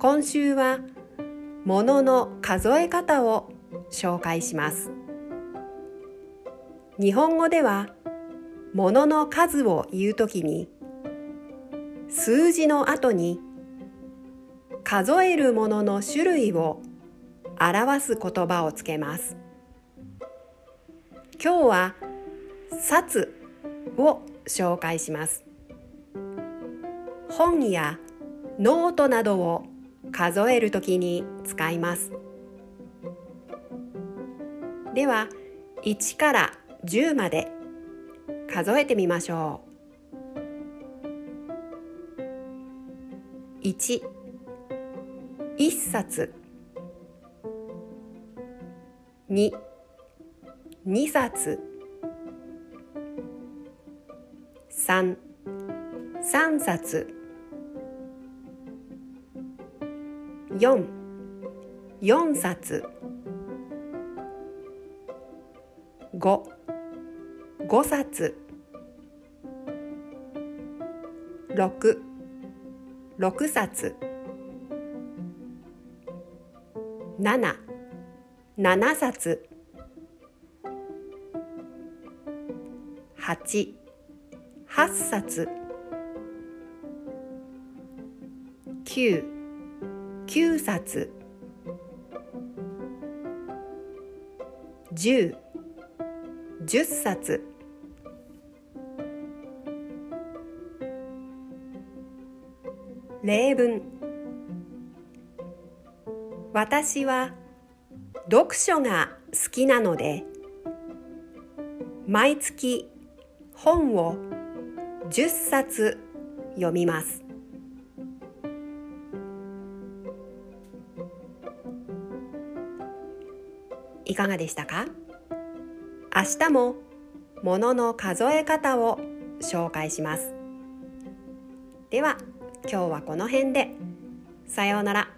今週は物の数え方を紹介します。日本語では物の数を言うときに数字の後に数えるものの種類を表す言葉をつけます。今日は冊を紹介します。本やノートなどを数えるときに使います。では1から10まで数えてみましょう。1 1冊。2 2冊。3 3冊。4 4冊。5 5冊。6 6冊。7 7冊。8 8冊。9 9冊。10 10冊。例文。私は読書が好きなので毎月本を10冊読みます。いかがでしたか？明日も物の数え方を紹介します。では今日はこの辺で。さようなら。